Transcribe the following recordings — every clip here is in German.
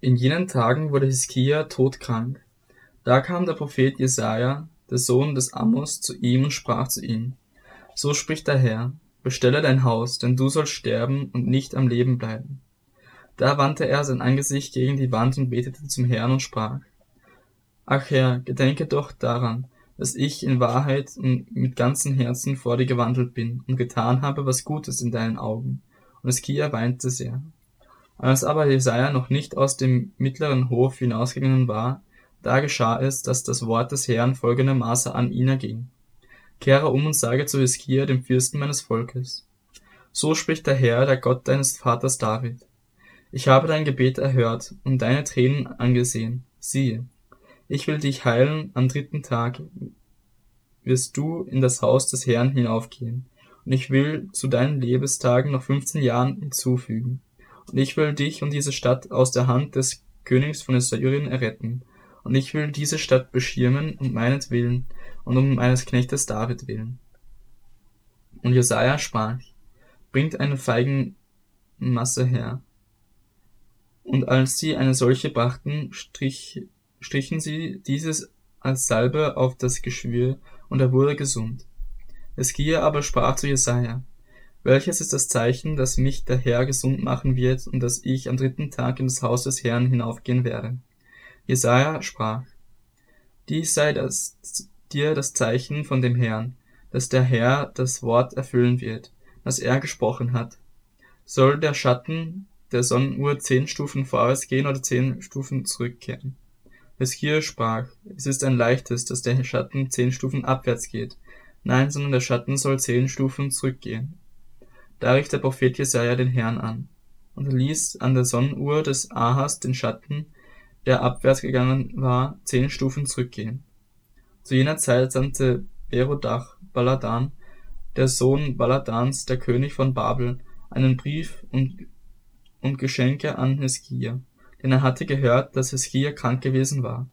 In jenen Tagen wurde Hiskia todkrank. Da kam der Prophet Jesaja, der Sohn des Amos, zu ihm und sprach zu ihm: So spricht der Herr, bestelle dein Haus, denn du sollst sterben und nicht am Leben bleiben. Da wandte er sein Angesicht gegen die Wand und betete zum Herrn und sprach: Ach Herr, gedenke doch daran, dass ich in Wahrheit und mit ganzem Herzen vor dir gewandelt bin und getan habe, was Gutes in deinen Augen. Und Hiskia weinte sehr. Als aber Jesaja noch nicht aus dem mittleren Hof hinausgegangen war, da geschah es, dass das Wort des Herrn folgendermaßen an ihn erging. Kehre um und sage zu Hiskia, dem Fürsten meines Volkes. So spricht der Herr, der Gott deines Vaters David. Ich habe dein Gebet erhört und deine Tränen angesehen. Siehe, ich will dich heilen, am dritten Tag wirst du in das Haus des Herrn hinaufgehen, und ich will zu deinen Lebestagen noch fünfzehn Jahren hinzufügen. Und ich will dich und diese Stadt aus der Hand des Königs von Assyrien erretten, und ich will diese Stadt beschirmen um meinetwillen und um meines Knechtes David willen. Und Jesaja sprach, bringt eine Feigenmasse her. Und als sie eine solche brachten, strich, strichen sie dieses als Salbe auf das Geschwür, und er wurde gesund. Eskia aber sprach zu Jesaja, welches ist das Zeichen, dass mich der Herr gesund machen wird und dass ich am dritten Tag in das Haus des Herrn hinaufgehen werde? Jesaja sprach, dies sei das, dir das Zeichen von dem Herrn, dass der Herr das Wort erfüllen wird, das er gesprochen hat. Soll der Schatten der Sonnenuhr zehn Stufen vorwärts gehen oder zehn Stufen zurückkehren? Hiskia sprach, es ist ein leichtes, dass der Schatten zehn Stufen abwärts geht. Nein, sondern der Schatten soll zehn Stufen zurückgehen. Da rief der Prophet Jesaja den Herrn an. Und ließ an der Sonnenuhr des Ahas den Schatten, der abwärts gegangen war, zehn Stufen zurückgehen. Zu jener Zeit sandte Berodach Baladan, der Sohn Baladans, der König von Babel, einen Brief und, und Geschenke an Hiskia denn er hatte gehört, dass Hiskia krank gewesen war.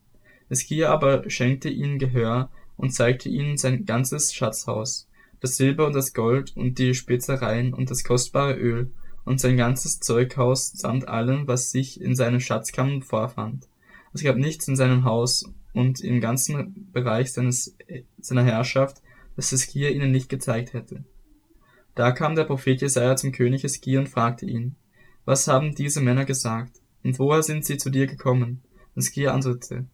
Hiskia aber schenkte ihnen Gehör und zeigte ihnen sein ganzes Schatzhaus, das Silber und das Gold und die Spezereien und das kostbare Öl und sein ganzes Zeughaus samt allem, was sich in seinen Schatzkammern vorfand. Es gab nichts in seinem Haus und im ganzen Bereich seines, seiner Herrschaft, das Hiskia ihnen nicht gezeigt hätte. Da kam der Prophet Jesaja zum König Hiskia und fragte ihn, was haben diese Männer gesagt? Und woher sind sie zu dir gekommen? Und Skia antwortete,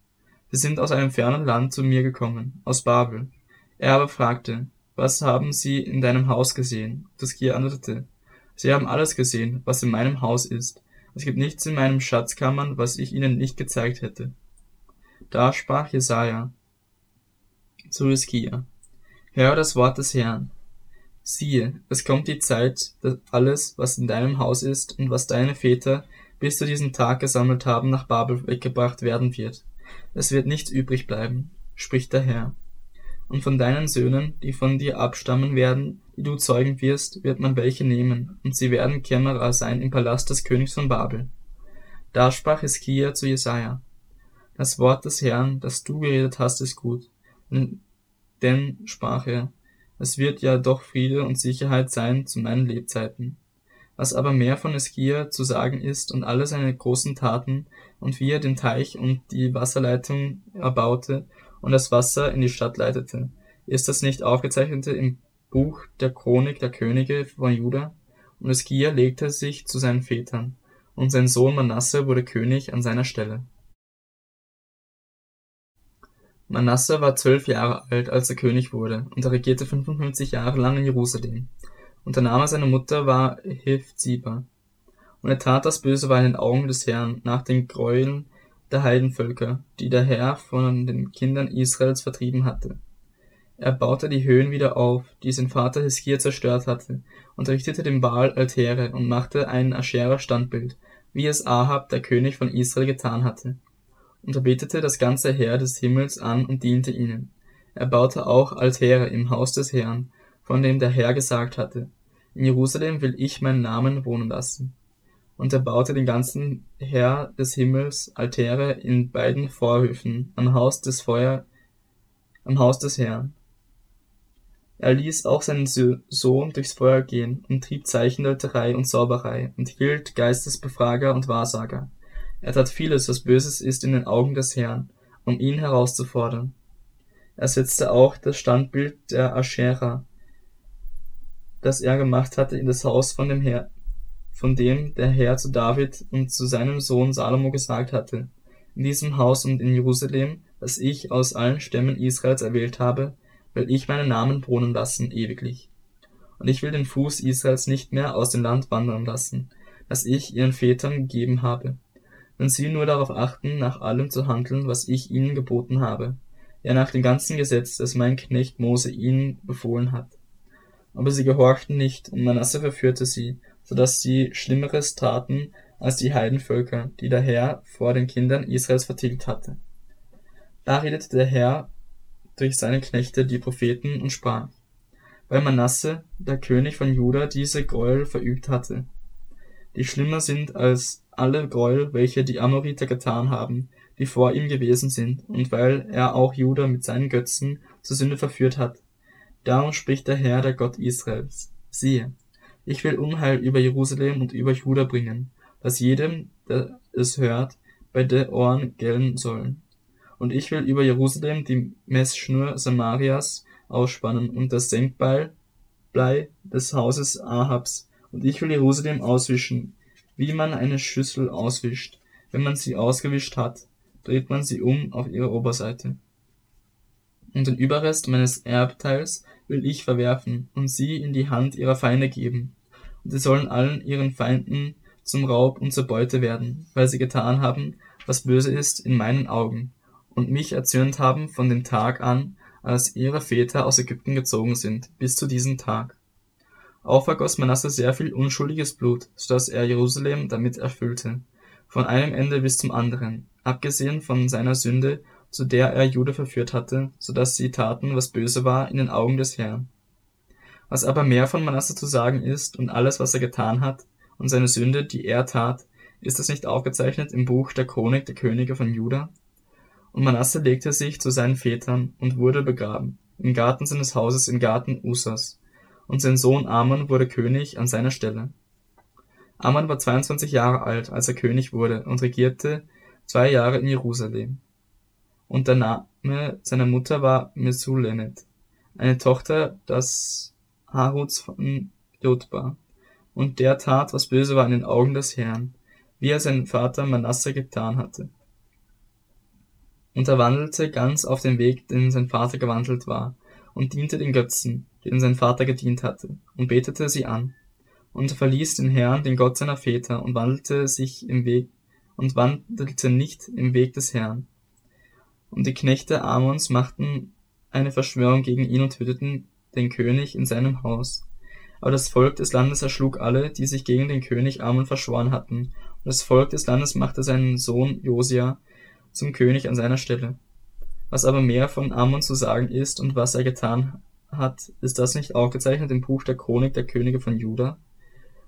sie sind aus einem fernen Land zu mir gekommen, aus Babel. Er aber fragte, was haben sie in deinem Haus gesehen? Und Skia antwortete, sie haben alles gesehen, was in meinem Haus ist. Es gibt nichts in meinem Schatzkammern, was ich ihnen nicht gezeigt hätte. Da sprach Jesaja zu Hiskia, Hör das Wort des Herrn. Siehe, es kommt die Zeit, dass alles, was in deinem Haus ist und was deine Väter bis zu diesem Tag gesammelt haben, nach Babel weggebracht werden wird. Es wird nichts übrig bleiben, spricht der Herr. Und von deinen Söhnen, die von dir abstammen werden, die du zeugen wirst, wird man welche nehmen, und sie werden Kämmerer sein im Palast des Königs von Babel. Da sprach Hiskia zu Jesaja, das Wort des Herrn, das du geredet hast, ist gut. Denn, sprach er, es wird ja doch Friede und Sicherheit sein zu meinen Lebzeiten. Was aber mehr von Eskia zu sagen ist und alle seine großen Taten und wie er den Teich und die Wasserleitung erbaute und das Wasser in die Stadt leitete, ist das nicht aufgezeichnete im Buch der Chronik der Könige von Juda? Und Eskia legte sich zu seinen Vätern, und sein Sohn Manasse wurde König an seiner Stelle. Manasse war zwölf Jahre alt, als er König wurde, und er regierte 55 Jahre lang in Jerusalem. Und der Name seiner Mutter war Hephzibah. Und er tat das Böse in den Augen des Herrn, nach den Gräueln der Heidenvölker, die der Herr von den Kindern Israels vertrieben hatte. Er baute die Höhen wieder auf, die sein Vater Hiskia zerstört hatte, und richtete dem Baal Altäre und machte ein Ascherer Standbild, wie es Ahab, der König von Israel, getan hatte. Und er betete das ganze Heer des Himmels an und diente ihnen. Er baute auch Altäre im Haus des Herrn, von dem der Herr gesagt hatte, in Jerusalem will ich meinen Namen wohnen lassen. Und er baute den ganzen Herr des Himmels Altäre in beiden Vorhöfen am Haus des Feuer, am Haus des Herrn. Er ließ auch seinen Sohn durchs Feuer gehen und trieb Zeichendeuterei und Zauberei und hielt Geistesbefrager und Wahrsager. Er tat vieles, was Böses ist in den Augen des Herrn, um ihn herauszufordern. Er setzte auch das Standbild der Aschera, das er gemacht hatte, in das Haus von dem Herr, von dem der Herr zu David und zu seinem Sohn Salomo gesagt hatte, in diesem Haus und in Jerusalem, das ich aus allen Stämmen Israels erwählt habe, will ich meinen Namen wohnen lassen ewiglich. Und ich will den Fuß Israels nicht mehr aus dem Land wandern lassen, das ich ihren Vätern gegeben habe, wenn sie nur darauf achten, nach allem zu handeln, was ich ihnen geboten habe, ja nach dem ganzen Gesetz, das mein Knecht Mose ihnen befohlen hat. Aber sie gehorchten nicht, und Manasse verführte sie, so dass sie Schlimmeres taten als die Heidenvölker, die der Herr vor den Kindern Israels vertilgt hatte. Da redete der Herr durch seine Knechte, die Propheten, und sprach, weil Manasse, der König von Juda, diese Gräuel verübt hatte, die schlimmer sind als alle Gräuel, welche die Amoriter getan haben, die vor ihm gewesen sind, und weil er auch Juda mit seinen Götzen zur Sünde verführt hat. Darum spricht der Herr, der Gott Israels. Siehe, ich will Unheil über Jerusalem und über Juda bringen, dass jedem, der es hört, bei den Ohren gellen sollen. Und ich will über Jerusalem die Messschnur Samarias ausspannen und das Senkbeil Blei des Hauses Ahabs, und ich will Jerusalem auswischen, wie man eine Schüssel auswischt. Wenn man sie ausgewischt hat, dreht man sie um auf ihre Oberseite. Und den Überrest meines Erbteils will ich verwerfen und sie in die Hand ihrer Feinde geben. Und sie sollen allen ihren Feinden zum Raub und zur Beute werden, weil sie getan haben, was böse ist in meinen Augen, und mich erzürnt haben von dem Tag an, als ihre Väter aus Ägypten gezogen sind, bis zu diesem Tag. Auch vergoss Manasse sehr viel unschuldiges Blut, so dass er Jerusalem damit erfüllte, von einem Ende bis zum anderen, abgesehen von seiner Sünde, zu der er Jude verführt hatte, so dass sie taten, was böse war in den Augen des Herrn. Was aber mehr von Manasse zu sagen ist und alles, was er getan hat, und seine Sünde, die er tat, ist das nicht aufgezeichnet im Buch der Chronik der Könige von Juda? Und Manasse legte sich zu seinen Vätern und wurde begraben, im Garten seines Hauses im Garten Usas. Und sein Sohn Amon wurde König an seiner Stelle. Amon war 22 Jahre alt, als er König wurde und regierte zwei Jahre in Jerusalem. Und der Name seiner Mutter war Mesulemet, eine Tochter des Haruts von Jodba. Und der tat, was böse war in den Augen des Herrn, wie er sein Vater Manasse getan hatte. Und er wandelte ganz auf dem Weg, den sein Vater gewandelt war, und diente den Götzen, denen sein Vater gedient hatte, und betete sie an. Und er verließ den Herrn, den Gott seiner Väter, und wandelte sich im Weg, und wandelte nicht im Weg des Herrn. Und die Knechte Amons machten eine Verschwörung gegen ihn und töteten den König in seinem Haus. Aber das Volk des Landes erschlug alle, die sich gegen den König Amon verschworen hatten, und das Volk des Landes machte seinen Sohn Josia zum König an seiner Stelle. Was aber mehr von Amon zu sagen ist und was er getan hat, ist das nicht aufgezeichnet im Buch der Chronik der Könige von Juda?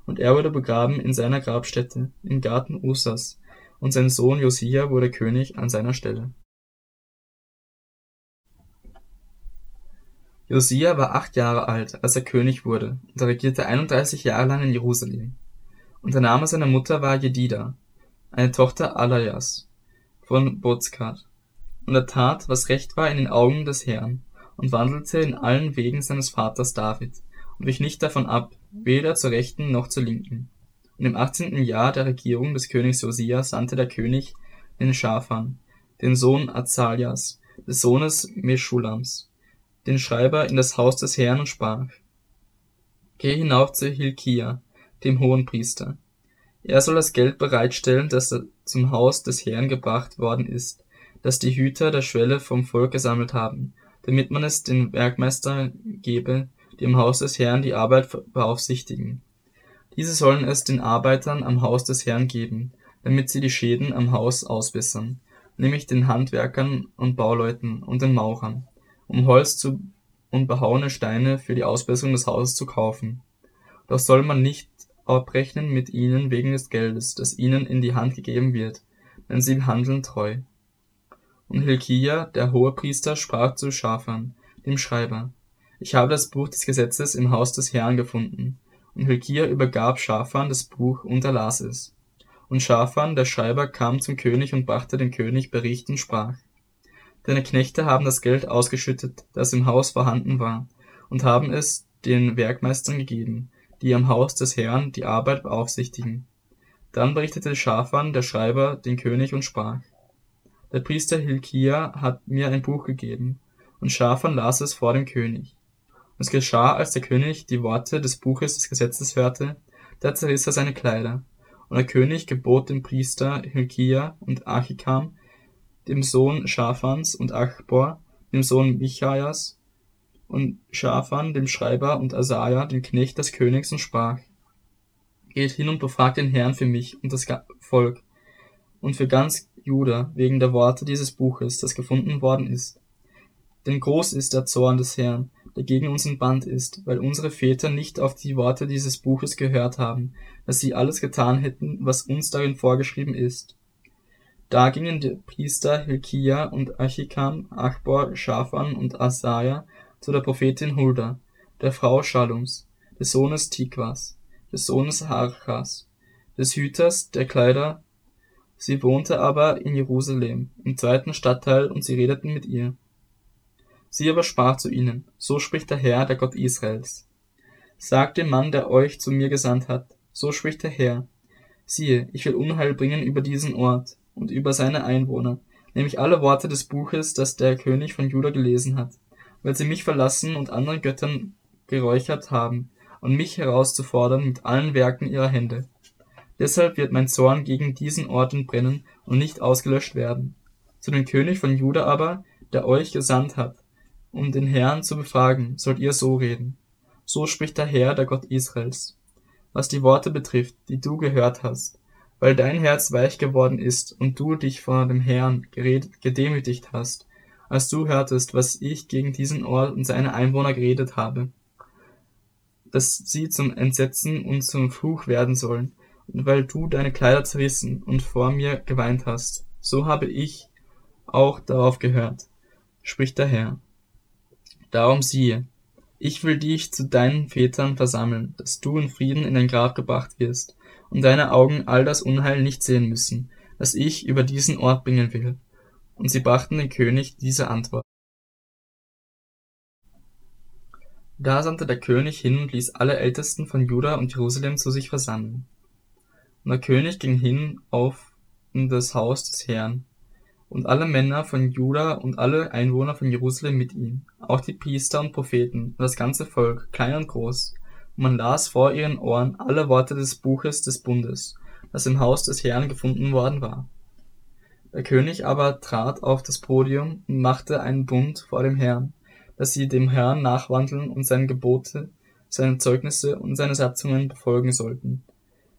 Und er wurde begraben in seiner Grabstätte, im Garten Usas, und sein Sohn Josia wurde König an seiner Stelle. Josia war acht Jahre alt, als er König wurde, und er regierte 31 Jahre lang in Jerusalem. Und der Name seiner Mutter war Jedida, eine Tochter Alajas von Bozkat. Und er tat, was recht war in den Augen des Herrn, und wandelte in allen Wegen seines Vaters David, und wich nicht davon ab, weder zur rechten noch zur linken. Und im achtzehnten Jahr der Regierung des Königs Josia sandte der König den Schafan, den Sohn Azalias, des Sohnes Meschulams, den Schreiber in das Haus des Herrn und sprach, Geh hinauf zu Hilkia, dem Hohenpriester. Er soll das Geld bereitstellen, das zum Haus des Herrn gebracht worden ist, das die Hüter der Schwelle vom Volk gesammelt haben, damit man es den Werkmeistern gebe, die im Haus des Herrn die Arbeit beaufsichtigen. Diese sollen es den Arbeitern am Haus des Herrn geben, damit sie die Schäden am Haus ausbessern, nämlich den Handwerkern und Bauleuten und den Maurern, um Holz zu und behauene Steine für die Ausbesserung des Hauses zu kaufen. Doch soll man nicht abrechnen mit ihnen wegen des Geldes, das ihnen in die Hand gegeben wird, denn sie handeln treu. Und Hilkia, der Hohepriester, sprach zu Schafan, dem Schreiber, ich habe das Buch des Gesetzes im Haus des Herrn gefunden. Und Hilkia übergab Schafan das Buch und er las es. Und Schafan, der Schreiber, kam zum König und brachte dem König Bericht und sprach, Deine Knechte haben das Geld ausgeschüttet, das im Haus vorhanden war, und haben es den Werkmeistern gegeben, die am Haus des Herrn die Arbeit beaufsichtigen. Dann berichtete Schafan, der Schreiber, den König und sprach, Der Priester Hilkia hat mir ein Buch gegeben, und Schafan las es vor dem König. Und es geschah, als der König die Worte des Buches des Gesetzes hörte, da zerriss er seine Kleider. Und der König gebot dem Priester Hilkia und Achikam, dem Sohn Schafans, und Achbor, dem Sohn Michaias, und Schafan, dem Schreiber, und Asaja, dem Knecht des Königs, und sprach, Geht hin und befragt den Herrn für mich und das Volk und für ganz Juda wegen der Worte dieses Buches, das gefunden worden ist. Denn groß ist der Zorn des Herrn, der gegen uns entbannt ist, weil unsere Väter nicht auf die Worte dieses Buches gehört haben, dass sie alles getan hätten, was uns darin vorgeschrieben ist. Da gingen die Priester Hilkia und Achikam, Achbor, Schafan und Asaja zu der Prophetin Hulda, der Frau Schallums, des Sohnes Tikwas, des Sohnes Harchas, des Hüters der Kleider. Sie wohnte aber in Jerusalem, im zweiten Stadtteil, und sie redeten mit ihr. Sie aber sprach zu ihnen, so spricht der Herr, der Gott Israels. Sagt dem Mann, der euch zu mir gesandt hat, so spricht der Herr, siehe, ich will Unheil bringen über diesen Ort und über seine Einwohner, nämlich alle Worte des Buches, das der König von Juda gelesen hat, weil sie mich verlassen und anderen Göttern geräuchert haben, und mich herauszufordern mit allen Werken ihrer Hände. Deshalb wird mein Zorn gegen diesen Ort entbrennen und nicht ausgelöscht werden. Zu dem König von Juda aber, der euch gesandt hat, um den Herrn zu befragen, sollt ihr so reden. So spricht der Herr, der Gott Israels. Was die Worte betrifft, die du gehört hast, weil dein Herz weich geworden ist und du dich vor dem Herrn gedemütigt hast, als du hörtest, was ich gegen diesen Ort und seine Einwohner geredet habe, dass sie zum Entsetzen und zum Fluch werden sollen, und weil du deine Kleider zerrissen und vor mir geweint hast, so habe ich auch darauf gehört, spricht der Herr. Darum siehe, ich will dich zu deinen Vätern versammeln, dass du in Frieden in dein Grab gebracht wirst, und deine Augen all das Unheil nicht sehen müssen, das ich über diesen Ort bringen will. Und sie brachten den König diese Antwort. Da sandte der König hin und ließ alle Ältesten von Juda und Jerusalem zu sich versammeln. Und der König ging hin auf in das Haus des Herrn, und alle Männer von Juda und alle Einwohner von Jerusalem mit ihm, auch die Priester und Propheten und das ganze Volk, klein und groß. Man las vor ihren Ohren alle Worte des Buches des Bundes, das im Haus des Herrn gefunden worden war. Der König aber trat auf das Podium und machte einen Bund vor dem Herrn, dass sie dem Herrn nachwandeln und seine Gebote, seine Zeugnisse und seine Satzungen befolgen sollten,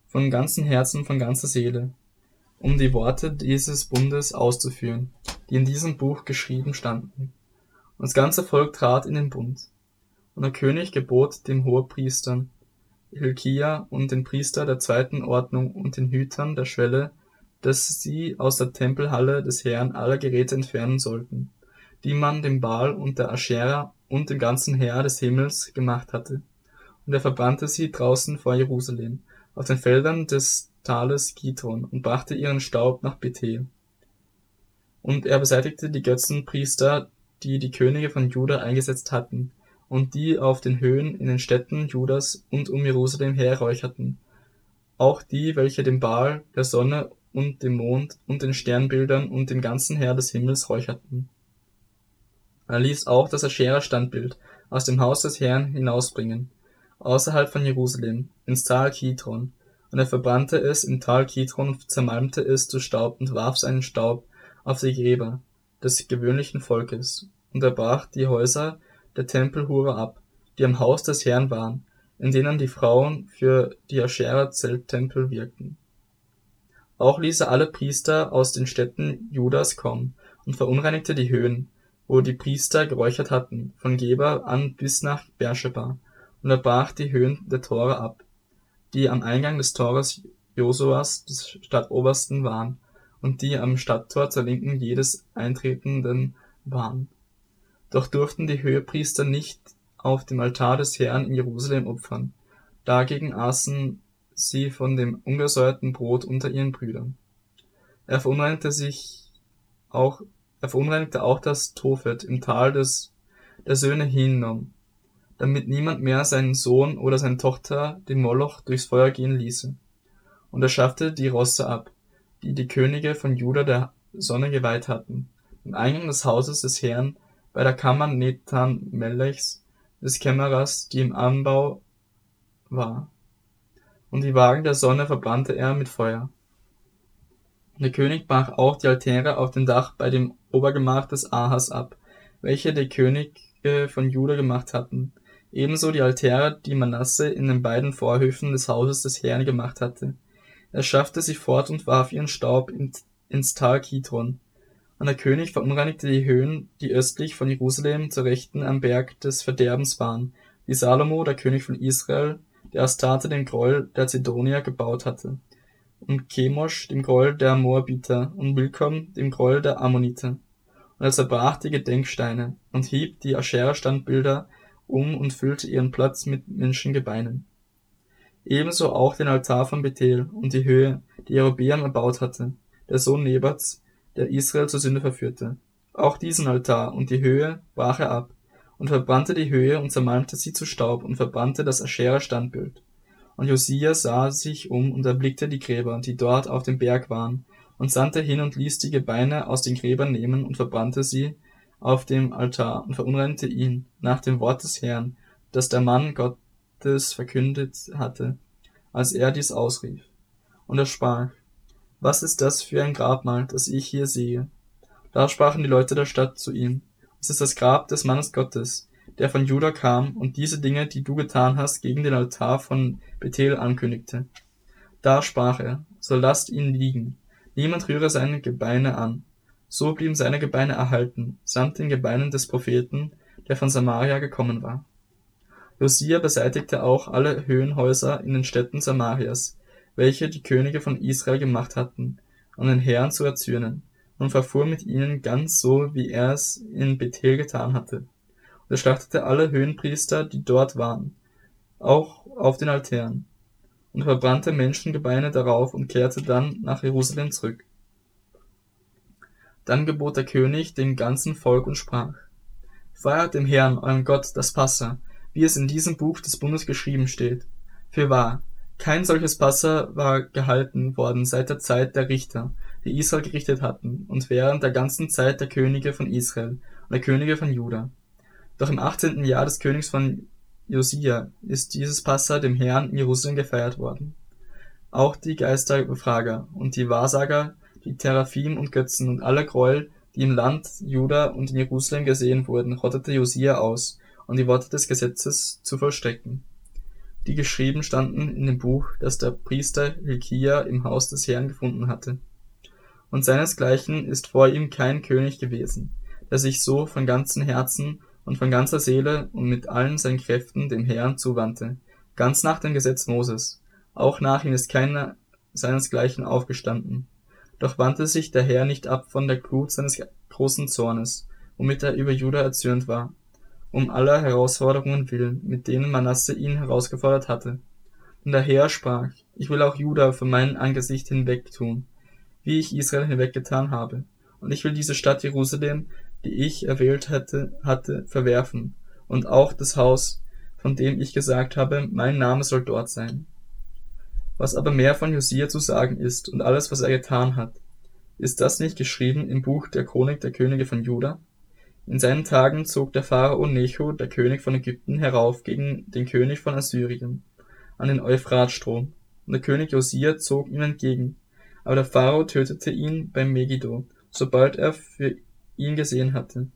von ganzem Herzen, von ganzer Seele, um die Worte dieses Bundes auszuführen, die in diesem Buch geschrieben standen. Und das ganze Volk trat in den Bund. Und der König gebot dem Hohepriestern, Hilkia und den Priester der zweiten Ordnung und den Hütern der Schwelle, dass sie aus der Tempelhalle des Herrn alle Geräte entfernen sollten, die man dem Baal und der Aschera und dem ganzen Heer des Himmels gemacht hatte. Und er verbrannte sie draußen vor Jerusalem, auf den Feldern des Tales Gitron und brachte ihren Staub nach Bethel. Und er beseitigte die Götzenpriester, die die Könige von Juda eingesetzt hatten, und die auf den Höhen in den Städten Judas und um Jerusalem her räucherten, auch die, welche dem Baal, der Sonne und dem Mond und den Sternbildern und dem ganzen Heer des Himmels räucherten. Er ließ auch das Aschera-Standbild aus dem Haus des Herrn hinausbringen, außerhalb von Jerusalem, ins Tal Kidron, und er verbrannte es im Tal Kidron und zermalmte es zu Staub und warf seinen Staub auf die Gräber des gewöhnlichen Volkes. Und er brach die Häuser der Tempelhure ab, die am Haus des Herrn waren, in denen die Frauen für die Aschera-Zelttempel wirkten. Auch ließ er alle Priester aus den Städten Judas kommen und verunreinigte die Höhen, wo die Priester geräuchert hatten, von Geber an bis nach Beersheba, und er brach die Höhen der Tore ab, die am Eingang des Tores Josuas des Stadtobersten waren und die am Stadttor zur Linken jedes Eintretenden waren. Doch durften die Höhepriester nicht auf dem Altar des Herrn in Jerusalem opfern. Dagegen aßen sie von dem ungesäuerten Brot unter ihren Brüdern. Er verunreinigte sich auch, er verunreinigte auch das Tophet im Tal des, der Söhne Hinnom, damit niemand mehr seinen Sohn oder seine Tochter dem Moloch durchs Feuer gehen ließe. Und er schaffte die Rosse ab, die die Könige von Juda der Sonne geweiht hatten, im Eingang des Hauses des Herrn bei der Kammer Nethan Melechs des Kämmerers, die im Anbau war. Und die Wagen der Sonne verbrannte er mit Feuer. Der König brach auch die Altäre auf dem Dach bei dem Obergemach des Ahas ab, welche die Könige von Juda gemacht hatten, ebenso die Altäre, die Manasse in den beiden Vorhöfen des Hauses des Herrn gemacht hatte. Er schaffte sie fort und warf ihren Staub ins Tal Kidron. Und der König verunreinigte die Höhen, die östlich von Jerusalem zur Rechten am Berg des Verderbens waren, wie Salomo, der König von Israel, der Astarte den Groll der Zidonier gebaut hatte, und Chemosh dem Groll der Moabiter und Milkom dem Groll der Ammoniter. Und er zerbrach die Gedenksteine und hieb die Aschera-Standbilder um und füllte ihren Platz mit Menschengebeinen. Ebenso auch den Altar von Bethel und die Höhe, die Jerobeam erbaut hatte, der Sohn Nebats, der Israel zur Sünde verführte. Auch diesen Altar und die Höhe brach er ab und verbrannte die Höhe und zermalmte sie zu Staub und verbrannte das Aschera-Standbild. Und Josia sah sich um und erblickte die Gräber, die dort auf dem Berg waren, und sandte hin und ließ die Gebeine aus den Gräbern nehmen und verbrannte sie auf dem Altar und verunreinigte ihn nach dem Wort des Herrn, das der Mann Gott Gottes verkündet hatte, als er dies ausrief. Und er sprach, was ist das für ein Grabmal, das ich hier sehe? Da sprachen die Leute der Stadt zu ihm, es ist das Grab des Mannes Gottes, der von Juda kam und diese Dinge, die du getan hast, gegen den Altar von Bethel ankündigte. Da sprach er, so lasst ihn liegen, niemand rühre seine Gebeine an. So blieben seine Gebeine erhalten, samt den Gebeinen des Propheten, der von Samaria gekommen war. Josia beseitigte auch alle Höhenhäuser in den Städten Samarias, welche die Könige von Israel gemacht hatten, um den Herrn zu erzürnen, und verfuhr mit ihnen ganz so, wie er es in Bethel getan hatte. Und er schlachtete alle Höhenpriester, die dort waren, auch auf den Altären, und verbrannte Menschengebeine darauf und kehrte dann nach Jerusalem zurück. Dann gebot der König dem ganzen Volk und sprach, Feiert dem Herrn, eurem Gott, das Passa, wie es in diesem Buch des Bundes geschrieben steht. Fürwahr, kein solches Passa war gehalten worden seit der Zeit der Richter, die Israel gerichtet hatten, und während der ganzen Zeit der Könige von Israel und der Könige von Juda. Doch im achtzehnten Jahr des Königs von Josia ist dieses Passa dem Herrn in Jerusalem gefeiert worden. Auch die Geisterbefrager und die Wahrsager, die Teraphim und Götzen und alle Gräuel, die im Land Juda und in Jerusalem gesehen wurden, rottete Josia aus und die Worte des Gesetzes zu vollstrecken, die geschrieben standen in dem Buch, das der Priester Hilkia im Haus des Herrn gefunden hatte. Und seinesgleichen ist vor ihm kein König gewesen, der sich so von ganzem Herzen und von ganzer Seele und mit allen seinen Kräften dem Herrn zuwandte, ganz nach dem Gesetz Moses. Auch nach ihm ist keiner seinesgleichen aufgestanden. Doch wandte sich der Herr nicht ab von der Glut seines großen Zornes, womit er über Juda erzürnt war, um aller Herausforderungen willen, mit denen Manasse ihn herausgefordert hatte. Und der Herr sprach, ich will auch Juda von meinem Angesicht hinwegtun, wie ich Israel hinweggetan habe. Und ich will diese Stadt Jerusalem, die ich erwählt hätte, hatte, verwerfen, und auch das Haus, von dem ich gesagt habe, mein Name soll dort sein. Was aber mehr von Josia zu sagen ist und alles, was er getan hat, ist das nicht geschrieben im Buch der Chronik der Könige von Juda? In seinen Tagen zog der Pharao Necho, der König von Ägypten, herauf gegen den König von Assyrien an den Euphratstrom, und der König Josia zog ihm entgegen. Aber der Pharao tötete ihn bei Megiddo, sobald er für ihn gesehen hatte.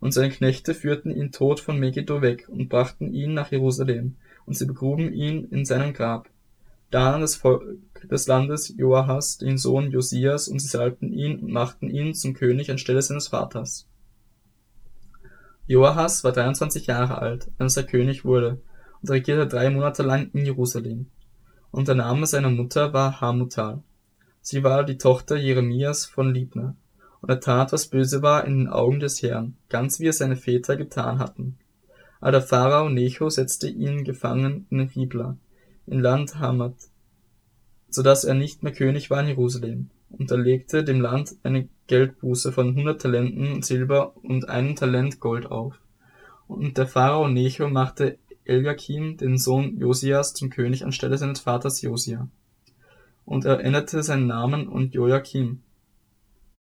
Und seine Knechte führten ihn tot von Megiddo weg und brachten ihn nach Jerusalem, und sie begruben ihn in seinem Grab. Da nahm das Volk des Landes Joahas den Sohn Josias, und sie salbten ihn und machten ihn zum König anstelle seines Vaters. Joahas war 23 Jahre alt, als er König wurde, und regierte drei Monate lang in Jerusalem. Und der Name seiner Mutter war Hamutal. Sie war die Tochter Jeremias von Libna. Und er tat, was böse war in den Augen des Herrn, ganz wie es seine Väter getan hatten. Aber der Pharao Necho setzte ihn gefangen in Ribla, in Land Hamat, so dass er nicht mehr König war in Jerusalem, und er legte dem Land eine Geldbuße von hundert Talenten Silber und einem Talent Gold auf. Und der Pharao Necho machte Eliakim, den Sohn Josias, zum König anstelle seines Vaters Josia. Und er änderte seinen Namen und Joachim